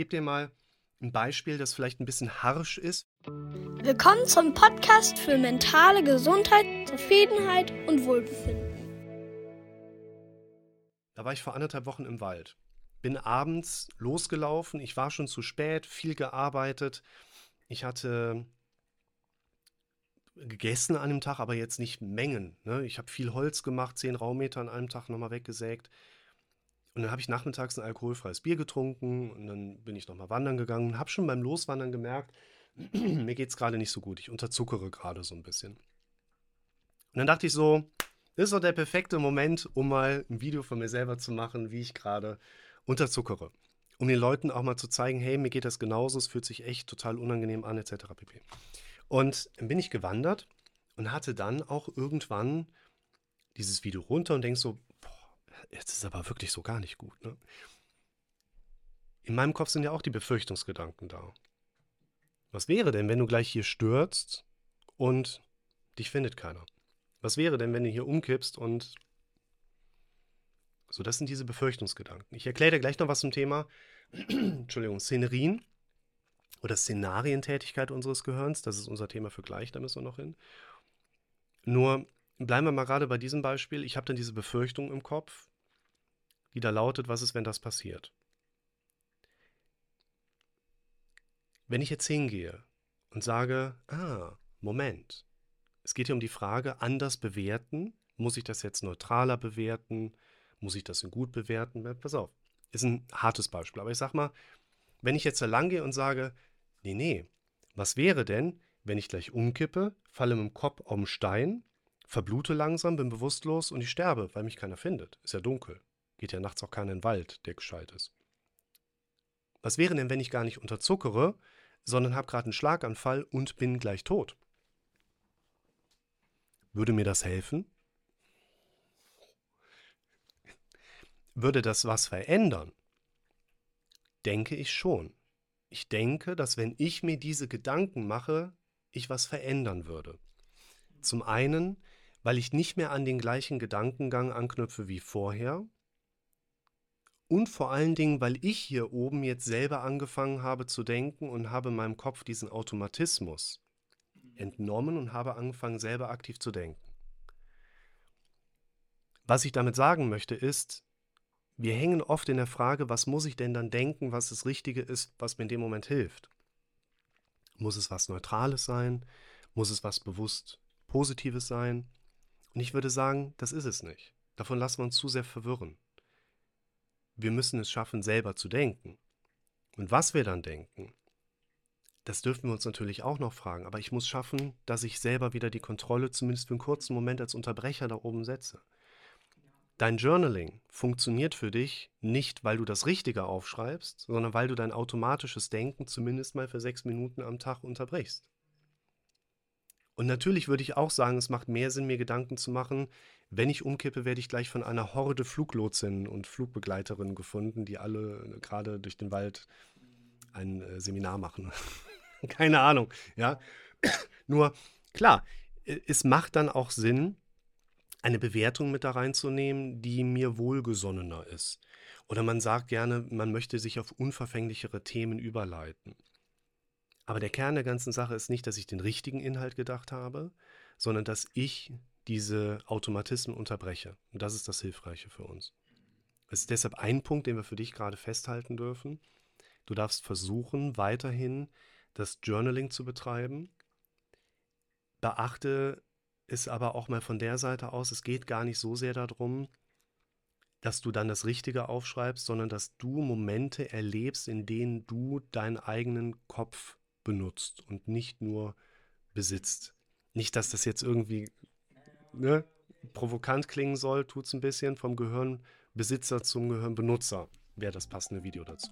gebe dir mal ein Beispiel, das vielleicht ein bisschen harsch ist. Willkommen zum Podcast für mentale Gesundheit, Zufriedenheit und Wohlbefinden. Da war ich vor anderthalb Wochen im Wald. Bin abends losgelaufen. Ich war schon zu spät, viel gearbeitet. Ich hatte gegessen an dem Tag, aber jetzt nicht Mengen. Ne? Ich habe viel Holz gemacht, zehn Raummeter an einem Tag nochmal weggesägt. Und dann habe ich nachmittags ein alkoholfreies Bier getrunken und dann bin ich nochmal wandern gegangen und habe schon beim Loswandern gemerkt, mir geht es gerade nicht so gut. Ich unterzuckere gerade so ein bisschen. Und dann dachte ich so, das ist doch der perfekte Moment, um mal ein Video von mir selber zu machen, wie ich gerade unterzuckere. Um den Leuten auch mal zu zeigen, hey, mir geht das genauso, es fühlt sich echt total unangenehm an, etc. pp. Und dann bin ich gewandert und hatte dann auch irgendwann dieses Video runter und denk so, jetzt ist aber wirklich so gar nicht gut. Ne? In meinem Kopf sind ja auch die Befürchtungsgedanken da. Was wäre denn, wenn du gleich hier stürzt und dich findet keiner? Was wäre denn, wenn du hier umkippst und so, das sind diese Befürchtungsgedanken. Ich erkläre dir gleich noch was zum Thema, Entschuldigung, Szenerien oder Szenarientätigkeit unseres Gehirns. Das ist unser Thema für gleich, da müssen wir noch hin. Nur bleiben wir mal gerade bei diesem Beispiel. Ich habe dann diese Befürchtung im Kopf, die da lautet, was ist, wenn das passiert? Wenn ich jetzt hingehe und sage, ah, Moment, es geht hier um die Frage, anders bewerten, muss ich das jetzt neutraler bewerten, muss ich das in gut bewerten? Pass auf, ist ein hartes Beispiel, aber ich sag mal, wenn ich jetzt da lang gehe und sage, nee, nee, was wäre denn, wenn ich gleich umkippe, falle mit dem Kopf auf den Stein, verblute langsam, bin bewusstlos und ich sterbe, weil mich keiner findet. Ist ja dunkel. Geht ja nachts auch keiner in den Wald, der gescheit ist. Was wäre denn, wenn ich gar nicht unterzuckere, sondern habe gerade einen Schlaganfall und bin gleich tot? Würde mir das helfen? Würde das was verändern? Denke ich schon. Ich denke, dass wenn ich mir diese Gedanken mache, ich was verändern würde. Zum einen, weil ich nicht mehr an den gleichen Gedankengang anknüpfe wie vorher, und vor allen Dingen, weil ich hier oben jetzt selber angefangen habe zu denken und habe meinem Kopf diesen Automatismus entnommen und habe angefangen selber aktiv zu denken. Was ich damit sagen möchte ist, wir hängen oft in der Frage, was muss ich denn dann denken, was das Richtige ist, was mir in dem Moment hilft. Muss es was Neutrales sein? Muss es was bewusst Positives sein? Und ich würde sagen, das ist es nicht. Davon lassen wir uns zu sehr verwirren wir müssen es schaffen, selber zu denken. Und was wir dann denken, das dürfen wir uns natürlich auch noch fragen, aber ich muss schaffen, dass ich selber wieder die Kontrolle zumindest für einen kurzen Moment als Unterbrecher da oben setze. Dein Journaling funktioniert für dich nicht, weil du das Richtige aufschreibst, sondern weil du dein automatisches Denken zumindest mal für sechs Minuten am Tag unterbrichst. Und natürlich würde ich auch sagen, es macht mehr Sinn, mir Gedanken zu machen, wenn ich umkippe, werde ich gleich von einer Horde Fluglotsen und Flugbegleiterinnen gefunden, die alle äh, gerade durch den Wald ein äh, Seminar machen. Keine Ahnung, ja. Nur, klar, es macht dann auch Sinn, eine Bewertung mit da reinzunehmen, die mir wohlgesonnener ist. Oder man sagt gerne, man möchte sich auf unverfänglichere Themen überleiten. Aber der Kern der ganzen Sache ist nicht, dass ich den richtigen Inhalt gedacht habe, sondern dass ich diese Automatismen unterbreche. Und das ist das Hilfreiche für uns. Es ist deshalb ein Punkt, den wir für dich gerade festhalten dürfen. Du darfst versuchen, weiterhin das Journaling zu betreiben. Beachte es aber auch mal von der Seite aus, es geht gar nicht so sehr darum, dass du dann das Richtige aufschreibst, sondern dass du Momente erlebst, in denen du deinen eigenen Kopf benutzt und nicht nur besitzt. Nicht, dass das jetzt irgendwie ne, provokant klingen soll, tut es ein bisschen vom Gehirnbesitzer zum Gehirnbenutzer, wäre das passende Video dazu.